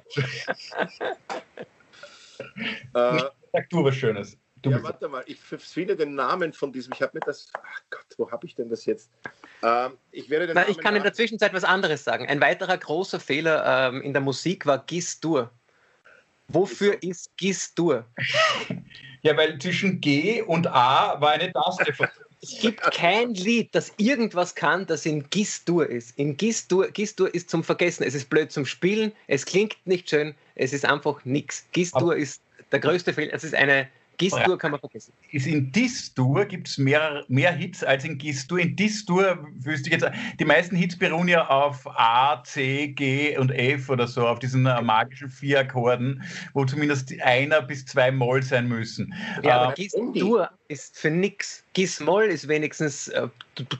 äh, Sag du was Schönes. Du ja, warte mal, ich finde den Namen von diesem, ich habe mir das, ach Gott, wo habe ich denn das jetzt? Ähm, ich, werde den Na, ich kann in der Zwischenzeit was anderes sagen. Ein weiterer großer Fehler ähm, in der Musik war Gis-Dur. Wofür so. ist Gis-Dur? Ja, weil zwischen G und A war eine Taste. Es gibt kein Lied, das irgendwas kann, das in Gis-Dur ist. In Gis-Dur Gis ist zum Vergessen. Es ist blöd zum Spielen, es klingt nicht schön, es ist einfach nichts. Gis-Dur ist der größte Fehler. Es ist eine Gistur kann man vergessen. Ist in Distur gibt es mehr, mehr Hits als in Gistur. In Distur wüsste ich jetzt, die meisten Hits beruhen ja auf A, C, G und F oder so, auf diesen äh, magischen vier Akkorden, wo zumindest einer bis zwei Moll sein müssen. Ja, aber äh, Gistur ist für nix. Gis-Moll ist wenigstens äh,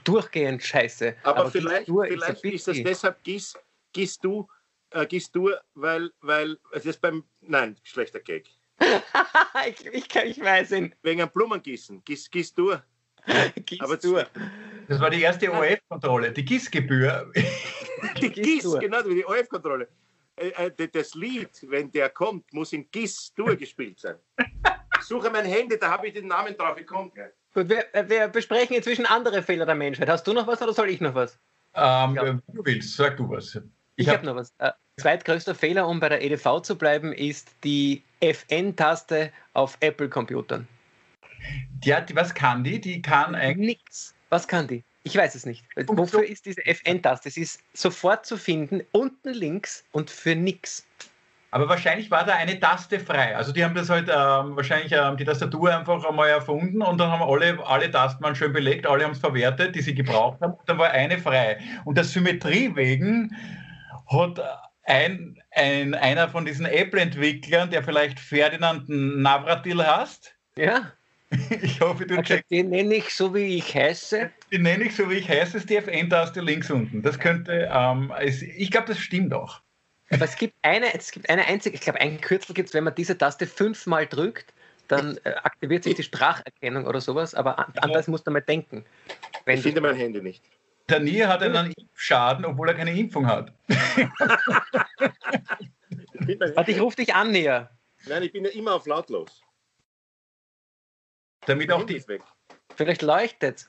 durchgehend scheiße. Aber, aber vielleicht, vielleicht ist, ist, das deshalb Gis, Gis-Du, äh, Gis-Dur, weil, weil es ist beim, nein, schlechter Gag. ich, ich, ich, weiß ihn. Wegen einem Blumengießen. Gieß, gieß du. Gieß Aber du. Das war die erste ORF-Kontrolle, die Gießgebühr. die Gieß, genau, die ORF-Kontrolle. Äh, äh, das Lied, wenn der kommt, muss in Gieß gespielt sein. Suche mein Handy, da habe ich den Namen drauf. Ich komme Gut, wir, äh, wir, besprechen inzwischen andere Fehler der Menschheit. Hast du noch was oder soll ich noch was? Ähm, ja. Du willst, sag du was. Ich, ich habe hab noch was. Äh, zweitgrößter Fehler, um bei der EDV zu bleiben, ist die FN-Taste auf Apple-Computern. Ja, die, was kann die? Die kann eigentlich. Nichts. Was kann die? Ich weiß es nicht. Wofür ist diese FN-Taste? Sie ist sofort zu finden, unten links und für nichts. Aber wahrscheinlich war da eine Taste frei. Also die haben das halt ähm, wahrscheinlich ähm, die Tastatur einfach einmal erfunden und dann haben alle, alle Tasten schön belegt, alle haben es verwertet, die sie gebraucht haben. Und dann war eine frei. Und der Symmetrie wegen hat ein, ein, einer von diesen Apple-Entwicklern, der vielleicht Ferdinand Navratil hast. Ja. Ich hoffe, du also, checkst. Den nenne ich so, wie ich heiße. Den nenne ich so, wie ich heiße, ist die FN-Taste links unten. Das könnte, ähm, es, ich glaube, das stimmt auch. Aber es gibt eine, es gibt eine einzige, ich glaube, ein Kürzel gibt es, wenn man diese Taste fünfmal drückt, dann äh, aktiviert sich die Spracherkennung oder sowas, aber an, an das musst du mal denken. ich finde mein Handy nicht. Der Nier hat einen Impfschaden, obwohl er keine Impfung hat. Warte, ich rufe dich an, Nier. Nein, ich bin ja immer auf lautlos. Damit auch die. Weg. Vielleicht leuchtet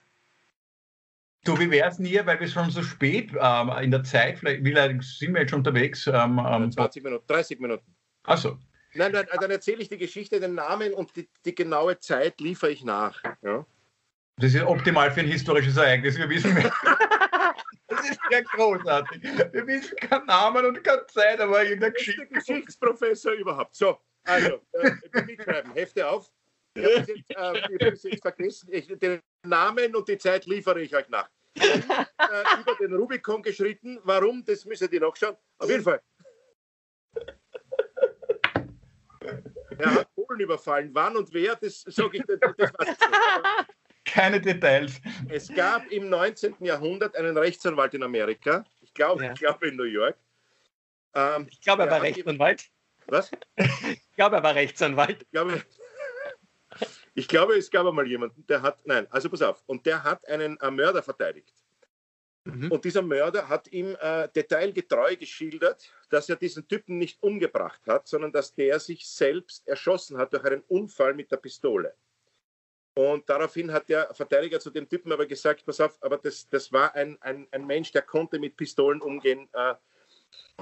Du, wie wäre es nie, weil wir schon so spät ähm, in der Zeit, vielleicht, wie lange sind wir jetzt schon unterwegs? Ähm, 20 Minuten, 30 Minuten. Achso. Nein, dann, dann erzähle ich die Geschichte, den Namen und die, die genaue Zeit liefere ich nach. Ja? Das ist optimal für ein historisches Ereignis. Wir wissen, das ist ja großartig. Wir wissen keinen Namen und keine Zeit, aber irgendeine Geschichte. Geschichtsprofessor überhaupt. So, Also, äh, mitschreiben, Hefte auf. Ich habe jetzt, äh, jetzt vergessen. Ich, den Namen und die Zeit liefere ich euch nach. äh, über den Rubikon geschritten. Warum? Das müsst ihr nachschauen. Auf jeden Fall. Er hat Polen überfallen. Wann und wer, das sage ich, das, das weiß ich nicht. Keine Details. Es gab im 19. Jahrhundert einen Rechtsanwalt in Amerika. Ich glaube, Ja. ich glaube in New York. Ähm, Ich glaube, er war Rechtsanwalt. Was? Ich glaube, er war Rechtsanwalt. Ich glaube, ich glaube, es gab einmal jemanden, der hat, nein, also pass auf, und der hat einen äh, Mörder verteidigt. Mhm. Und dieser Mörder hat ihm äh, detailgetreu geschildert, dass er diesen Typen nicht umgebracht hat, sondern dass der sich selbst erschossen hat durch einen Unfall mit der Pistole. Und daraufhin hat der Verteidiger zu dem Typen aber gesagt, pass auf, aber das, das war ein, ein, ein Mensch, der konnte mit Pistolen umgehen. Äh,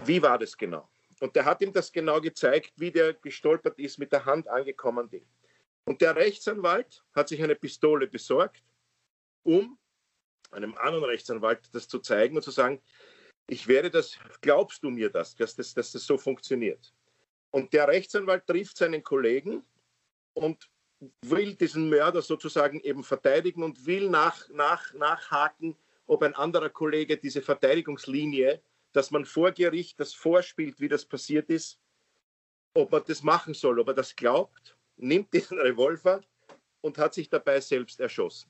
wie war das genau? Und der hat ihm das genau gezeigt, wie der gestolpert ist, mit der Hand angekommen Ding. Und der Rechtsanwalt hat sich eine Pistole besorgt, um einem anderen Rechtsanwalt das zu zeigen und zu sagen, ich werde das, glaubst du mir das, dass das, dass das so funktioniert? Und der Rechtsanwalt trifft seinen Kollegen und will diesen Mörder sozusagen eben verteidigen und will nach, nach, nachhaken, ob ein anderer Kollege diese Verteidigungslinie, dass man vor Gericht das vorspielt, wie das passiert ist, ob man das machen soll, ob er das glaubt, nimmt diesen Revolver und hat sich dabei selbst erschossen.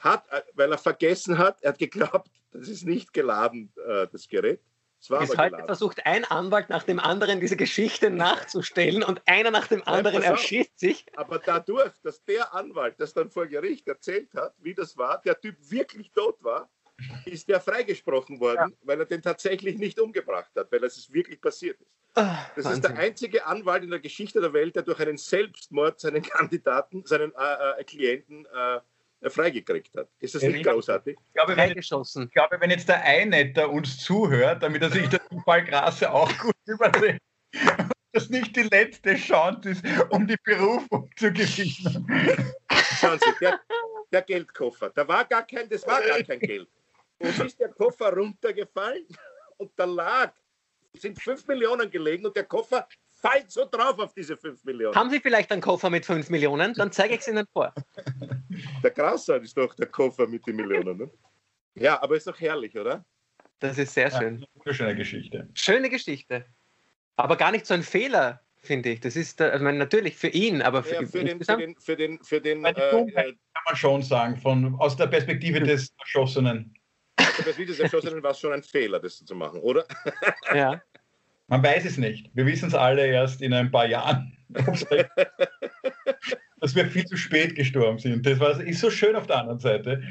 Hat, äh, weil er vergessen hat, er hat geglaubt, das ist nicht geladen, äh, das Gerät. Bis heute geladen. versucht ein Anwalt nach dem anderen diese Geschichte nachzustellen und einer nach dem anderen erschießt sich. Aber dadurch, dass der Anwalt das dann vor Gericht erzählt hat, wie das war, der Typ wirklich tot war, ist der freigesprochen worden, weil er den tatsächlich nicht umgebracht hat, weil es wirklich passiert ist. Ah, Das ist Wahnsinn. der einzige Anwalt in der Geschichte der Welt, der durch einen Selbstmord seinen Kandidaten, seinen äh, äh, Klienten äh, freigekriegt hat. Ist das nicht ich- großartig? Ich glaube, wenn, Freigeschossen. ich glaube, wenn jetzt der Einetter uns zuhört, damit er sich den Fall Grasse auch gut überlegt, dass nicht die letzte Chance ist, um die Berufung zu gewinnen. Schauen Sie, der, der Geldkoffer, da war gar kein, das war gar kein Geld. Und ist der Koffer runtergefallen und da lag, sind 5 Millionen gelegen und der Koffer fällt so drauf auf diese 5 Millionen. Haben Sie vielleicht einen Koffer mit 5 Millionen? Dann zeige ich es Ihnen vor. Der Grassaat ist doch der Koffer mit den Millionen. Ne? Ja, aber ist doch herrlich, oder? Das ist sehr Ja, schön. eine wunderschöne Geschichte. Schöne Geschichte. Aber gar nicht so ein Fehler, finde ich. Das ist, äh, ich meine, natürlich für ihn, aber für, Ja, für den, für den, für den, für den äh, Dummheit. Kann man schon sagen, von, aus der Perspektive des Erschossenen. des Videos war es schon ein Fehler, das zu machen, oder? Ja. Man weiß es nicht. Wir wissen es alle erst in ein paar Jahren. dass wir viel zu spät gestorben sind. Das war, ist so schön auf der anderen Seite.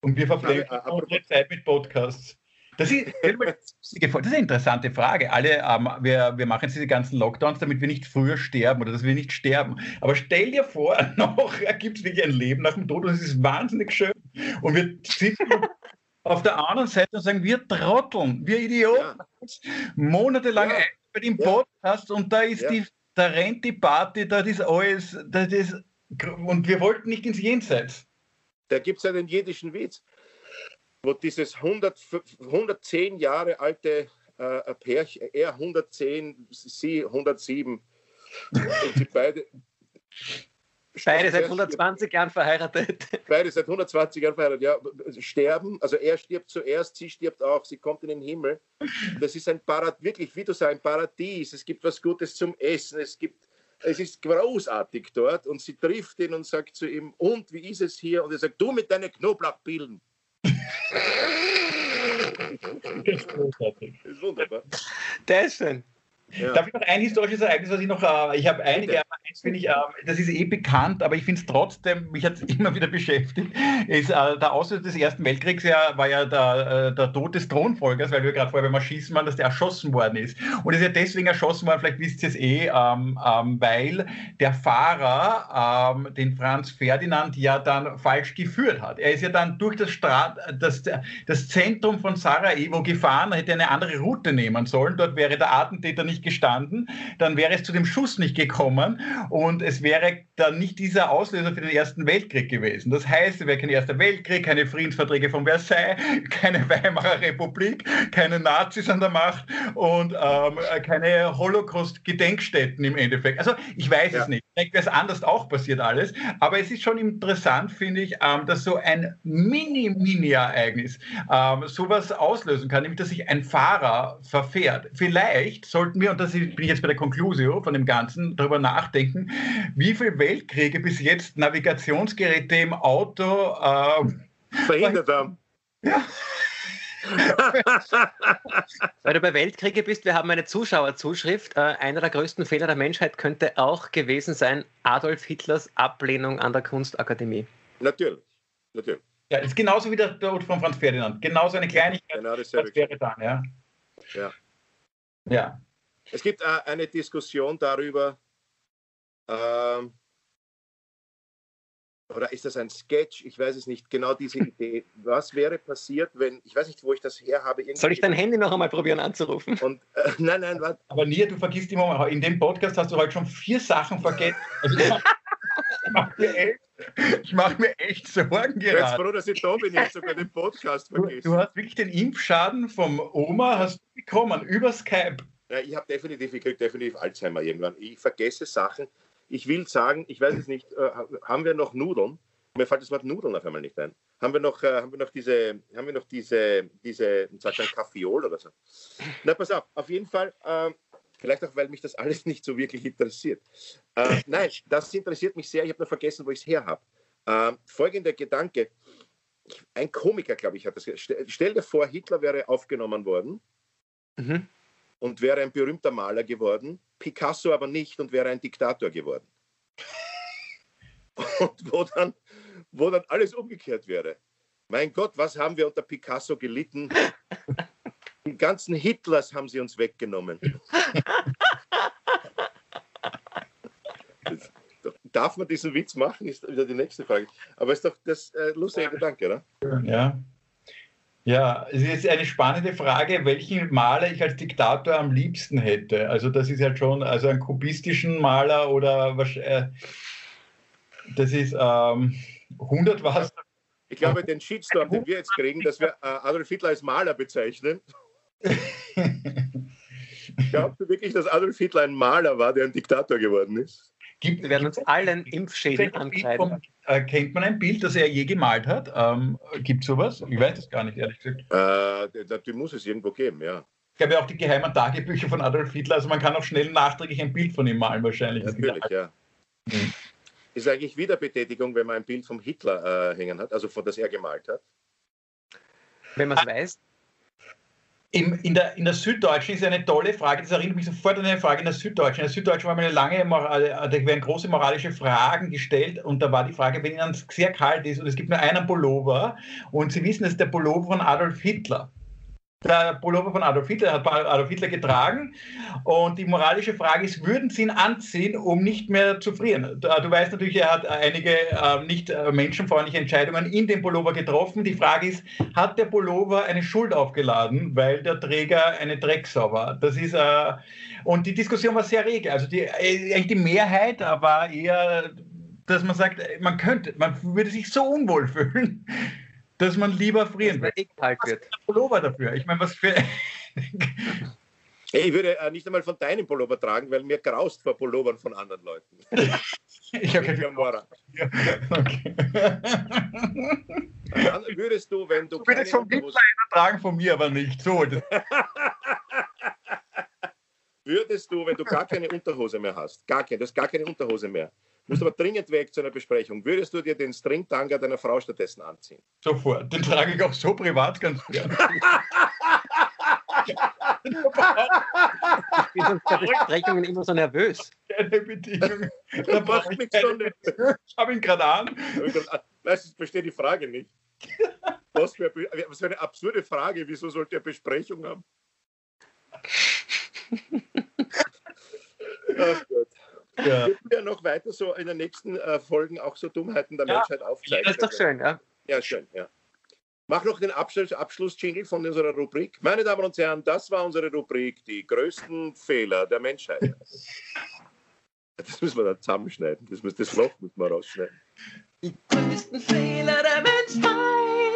Und wir verpflegen Aber, äh, unsere Zeit mit Podcasts. Das ist, das ist eine interessante Frage. Alle, ähm, wir, wir machen jetzt diese ganzen Lockdowns, damit wir nicht früher sterben oder dass wir nicht sterben. Aber stell dir vor, noch gibt es wirklich ein Leben nach dem Tod und es ist wahnsinnig schön. Und wir sitzen auf der anderen Seite sagen, wir trotteln, wir Idioten, monatelang Ja. ein bei dem Ja. Podcast und da ist Ja. die, da rennt die Party, da ist alles, das ist, und wir wollten nicht ins Jenseits. Da gibt es einen jiddischen Witz, wo dieses 100, 110 Jahre alte äh, Pärchen, er 110, sie 107, und sie beide. Beide seit Er 120 Jahren verheiratet. Stirbt, beide seit 120 Jahren verheiratet, ja, sterben. Also er stirbt zuerst, sie stirbt auch, sie kommt in den Himmel. Das ist ein Paradies, wirklich, wie du sagst, ein Paradies. Es gibt was Gutes zum Essen, es gibt. Es ist großartig dort und sie trifft ihn und sagt zu ihm, und wie ist es hier? Und er sagt, du mit deinen Knoblauchpillen. Das ist großartig. Das ist wunderbar. Der ist schön. Ja. Darf ich noch ein historisches Ereignis, was ich noch, äh, ich habe einige, Bitte. aber eins finde ich, äh, das ist eh bekannt, aber ich finde es trotzdem, mich hat es immer wieder beschäftigt, ist äh, der Auslöser des Ersten Weltkriegs ja, war ja der, äh, der Tod des Thronfolgers, weil wir gerade vorher beim Schießen waren, dass der erschossen worden ist. Und ist ja deswegen erschossen worden, vielleicht wisst ihr es eh, ähm, ähm, weil der Fahrer ähm, den Franz Ferdinand ja dann falsch geführt hat. Er ist ja dann durch das, Stra das, das Zentrum von Sarajevo gefahren, hätte eine andere Route nehmen sollen. Dort wäre der Attentäter nicht nicht gestanden, dann wäre es zu dem Schuss nicht gekommen und es wäre dann nicht dieser Auslöser für den Ersten Weltkrieg gewesen. Das heißt, es wäre kein Erster Weltkrieg, keine Friedensverträge von Versailles, keine Weimarer Republik, keine Nazis an der Macht und ähm, keine Holocaust-Gedenkstätten im Endeffekt. Also ich weiß ja. es nicht. Vielleicht wäre es anders auch passiert alles, aber es ist schon interessant, finde ich, ähm, dass so ein Mini-Mini-Ereignis ähm, sowas auslösen kann, nämlich dass sich ein Fahrer verfährt. Vielleicht sollten wir, und das bin ich jetzt bei der Conclusio von dem Ganzen, darüber nachdenken, wie viele Weltkriege bis jetzt Navigationsgeräte im Auto äh, verhindert haben. Ja. Weil du bei Weltkriege bist, wir haben eine Zuschauerzuschrift. Äh, einer der größten Fehler der Menschheit könnte auch gewesen sein Adolf Hitlers Ablehnung an der Kunstakademie. Natürlich, natürlich. Ja, ist genauso wie der Tod von Franz Ferdinand. Genauso eine Kleinigkeit. Genau dasselbe. wäre dann, ja. Ja. ja. Es gibt äh, eine Diskussion darüber, ähm, oder ist das ein Sketch? Ich weiß es nicht. Genau diese Idee. Was wäre passiert, wenn, ich weiß nicht, wo ich das her habe. Soll ich dein Handy noch einmal probieren anzurufen? Und, äh, nein, nein, warte. Aber Nia, du vergisst immer, in dem Podcast hast du heute schon vier Sachen vergessen. Also, ich mache mir, echt, mach mir echt Sorgen gerade. Ich bin froh, dass ich da bin, jetzt sogar den Podcast vergessen. Du, du, hast wirklich den Impfschaden vom Oma hast du bekommen, über Skype. Ja, ich habe definitiv, ich kriege definitiv Alzheimer irgendwann. Ich vergesse Sachen. Ich will sagen, ich weiß es nicht, äh, haben wir noch Nudeln? Mir fällt das Wort Nudeln auf einmal nicht ein. Haben wir noch, äh, haben wir noch diese, haben wir noch diese, diese, sagt man Kaffeeol oder so? Na, pass auf, auf jeden Fall, äh, vielleicht auch, weil mich das alles nicht so wirklich interessiert. Äh, nein, das interessiert mich sehr. Ich habe nur vergessen, wo ich es her habe. Äh, folgender Gedanke. Ein Komiker, glaube ich, hat das. Stell dir vor, Hitler wäre aufgenommen worden. Mhm und wäre ein berühmter Maler geworden, Picasso aber nicht und wäre ein Diktator geworden. Und wo dann, wo dann alles umgekehrt wäre. Mein Gott, was haben wir unter Picasso gelitten? Die ganzen Hitlers haben sie uns weggenommen. Darf man diesen Witz machen, ist wieder die nächste Frage. Aber ist doch das äh, lustige Gedanke, oder? Ja. Ja, es ist eine spannende Frage, welchen Maler ich als Diktator am liebsten hätte. Also das ist ja schon, also einen kubistischen Maler oder was, äh, das ist ähm, 100 was. Ich glaube, den Shitstorm, den wir jetzt kriegen, dass wir äh, Adolf Hitler als Maler bezeichnen. Glaubst du wirklich, dass Adolf Hitler ein Maler war, der ein Diktator geworden ist? Gibt, wir werden uns allen Impfschäden ankreiden. Äh, kennt man ein Bild, das er je gemalt hat? Ähm, Gibt es sowas? Ich weiß es gar nicht, ehrlich gesagt. Äh, die muss es irgendwo geben, ja. Ich habe ja auch die geheimen Tagebücher von Adolf Hitler, also man kann auch schnell nachträglich ein Bild von ihm malen, wahrscheinlich. Natürlich, ja. Mhm. Ist eigentlich Wiederbetätigung, wenn man ein Bild vom Hitler äh, hängen hat, also von das er gemalt hat? Wenn man es weiß. Im, in, der, in der Süddeutschen ist eine tolle Frage, das erinnert mich sofort an eine Frage in der Süddeutschen. In der Süddeutschen war eine lange, Moral, da werden große moralische Fragen gestellt und da war die Frage, wenn Ihnen sehr kalt ist und es gibt nur einen Pullover und Sie wissen, das ist der Pullover von Adolf Hitler der Pullover von Adolf Hitler hat Adolf Hitler getragen. Und die moralische Frage ist, würden Sie ihn anziehen, um nicht mehr zu frieren? Du weißt natürlich, er hat einige äh, nicht äh, menschenfreundliche Entscheidungen in dem Pullover getroffen. Die Frage ist, hat der Pullover eine Schuld aufgeladen, weil der Träger eine Drecksau war? Das ist, äh, und die Diskussion war sehr rege. Also die, äh, die Mehrheit war eher, dass man sagt, man könnte, man würde sich so unwohl fühlen dass man lieber frieren will. Kalt wird. Pullover dafür. Ich meine, was für. Ich würde äh, nicht einmal von deinem Pullover tragen, weil mir graust vor Pullovern von anderen Leuten. ich habe keine Mora. Ja, okay. Dann würdest du, wenn du. Du würdest von mir tragen, von mir aber nicht. So. würdest du, wenn du gar keine Unterhose mehr hast, gar keine, du hast gar keine Unterhose mehr, musst aber dringend weg zu einer Besprechung. Würdest du dir den Stringtanga deiner Frau stattdessen anziehen? Sofort. Den trage ich auch so privat ganz gern. ich bin sonst bei Besprechungen immer so nervös. Keine Bedingung. Da macht mich schon Ich habe ihn gerade an. Weißt du, ich verstehe die Frage nicht. Was für, was für eine absurde Frage. Wieso sollte er Besprechung haben? Ach Gott. Ja. Wir ja noch weiter so in den nächsten äh, Folgen auch so Dummheiten der ja, Menschheit aufzeigen. Das ist doch schön, ja. Ja, schön, ja. Mach noch den Abschluss, Abschlussjingle von unserer Rubrik. Meine Damen und Herren, das war unsere Rubrik, die größten Fehler der Menschheit. Das müssen wir dann zusammenschneiden. Das, muss, das Loch müssen wir rausschneiden. Die größten Fehler der Menschheit.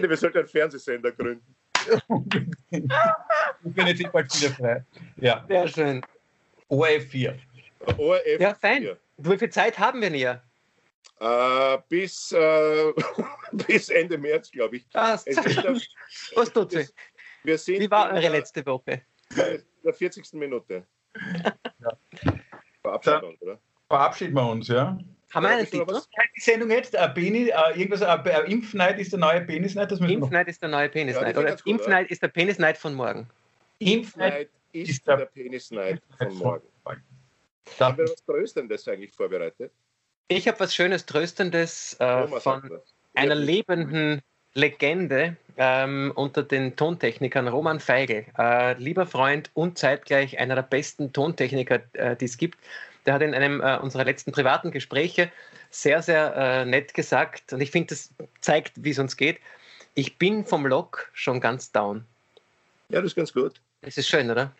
Finde, wir sollten einen Fernsehsender gründen. ich bin jetzt bald wieder frei. Ja. Sehr schön. ORF 4. ORF Ja, fein. Wie viel Zeit haben wir näher? Äh, bis, äh, bis Ende März, glaube ich. Der, was tut sie? wir sind Wie war in eure der- letzte Woche? in der 40. Minute. Verabschiedung, oder? Verabschieden wir uns, ja. Haben wir einen Titel? was? Die Sendung jetzt, äh, Beni, äh, irgendwas, äh, äh, Impfneid ist der neue Penisneid. Impfneid ist der neue Penisneid. Ja, oder Impfneid ist der Penisneid von morgen. Impfneid. Neid ist Ist der- der Penisneid von morgen. Da, Haben wir was Tröstendes eigentlich vorbereitet? Ich habe was Schönes, Tröstendes äh, von einer Ja, lebenden Legende ähm, unter den Tontechnikern, Roman Feigl. Äh, lieber Freund und zeitgleich einer der besten Tontechniker, äh, die es gibt. Der hat in einem äh, unserer letzten privaten Gespräche sehr, sehr äh, nett gesagt, und ich finde, das zeigt, wie es uns geht. Ich bin vom Lok schon ganz down. Ja, das ist ganz gut. Das ist schön, oder?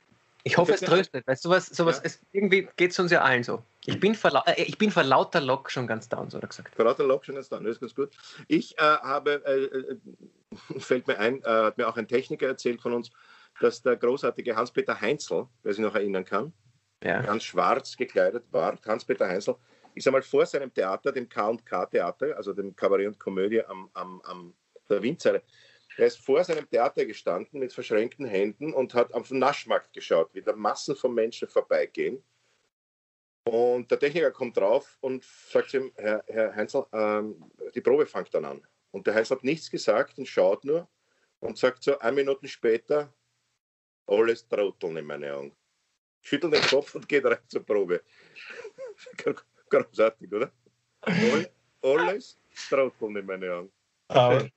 Ich hoffe, es tröstet, weil sowas, sowas Ja. es, irgendwie geht es uns ja allen so. Ich bin, vor, äh, ich bin vor lauter Lok schon ganz down, so hat er gesagt. Vor lauter Lock schon jetzt dran, das ist ganz gut. Ich äh, habe, äh, äh, fällt mir ein, äh, hat mir auch ein Techniker erzählt von uns, dass der großartige Hans-Peter Heinzel, wer sich noch erinnern kann, Ja. ganz schwarz gekleidet war, Hans-Peter Heinzel, ist einmal vor seinem Theater, dem K&K-Theater, also dem Kabarett und Komödie am, am, am der Windseite, er ist vor seinem Theater gestanden mit verschränkten Händen und hat den Naschmarkt geschaut, wie da Massen von Menschen vorbeigehen. Und der Techniker kommt drauf und sagt ihm, Herr, Herr Heinzel, ähm, die Probe fängt dann an. Und der Heinzel hat nichts gesagt und schaut nur und sagt so, ein Minuten später, alles Trotteln in meine Augen. Schüttelt den Kopf und geht rein zur Probe. Großartig, oder? All, alles Trotteln in meine Augen. Aber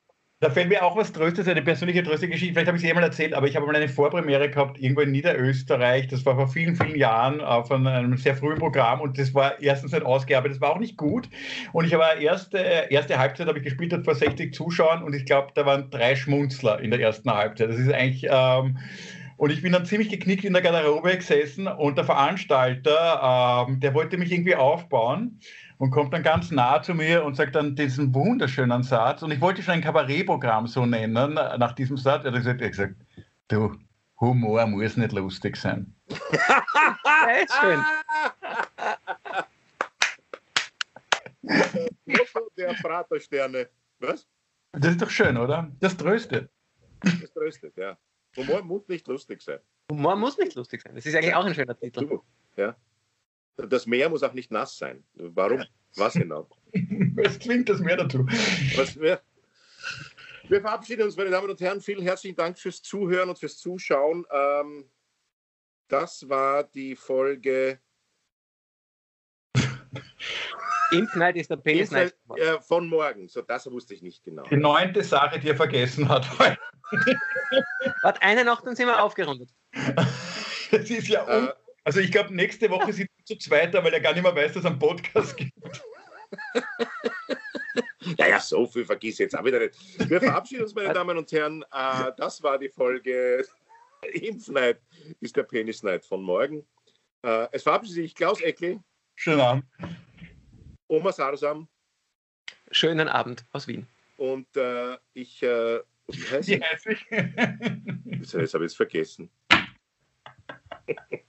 da fällt mir auch was Tröstes, eine persönliche Tröstegeschichte. Vielleicht habe ich es eh mal erzählt, aber ich habe mal eine Vorpremiere gehabt, irgendwo in Niederösterreich. Das war vor vielen, vielen Jahren auf einem sehr frühen Programm und das war erstens nicht ausgearbeitet, das war auch nicht gut. Und ich habe erste, erste Halbzeit habe ich gespielt vor 60 Zuschauern und ich glaube, da waren drei Schmunzler in der ersten Halbzeit. Das ist eigentlich. Ähm, und ich bin dann ziemlich geknickt in der Garderobe gesessen und der Veranstalter, ähm, der wollte mich irgendwie aufbauen und kommt dann ganz nah zu mir und sagt dann diesen wunderschönen Satz. Und ich wollte schon ein Kabarettprogramm so nennen, nach diesem Satz. Er hat gesagt, du, Humor muss nicht lustig sein. Sehr schön. Der Pratersterne. Was? Das ist doch schön, oder? Das tröstet. Das tröstet, ja. Humor muss nicht lustig sein. Humor muss nicht lustig sein. Das ist eigentlich auch ein schöner Titel. Du, ja. Das Meer muss auch nicht nass sein. Warum? Was genau? Es klingt das mehr dazu. Was wir, wir verabschieden uns, meine Damen und Herren. Vielen herzlichen Dank fürs Zuhören und fürs Zuschauen. Ähm, das war die Folge Impfneid ist der Penisneid. äh, von morgen. So, das wusste ich nicht genau. Die neunte Sache, die er vergessen hat. Warte, eine Nacht, dann sind wir aufgerundet. Das ist ja un Äh, Also ich glaube, nächste Woche sind wir zu zweiter, weil er gar nicht mehr weiß, dass es einen Podcast gibt. ja, ja, so viel vergiss ich jetzt auch wieder nicht. Wir verabschieden uns, meine Damen und Herren. Äh, das war die Folge Impfneid ist der Penisneid von morgen. Äh, es verabschiedet sich Klaus Eckli, Schönen Abend. Oma Sarsam Schönen Abend aus Wien. und äh, ich, äh, wie heißt Wie ich? heißt ich? Jetzt habe ich es vergessen.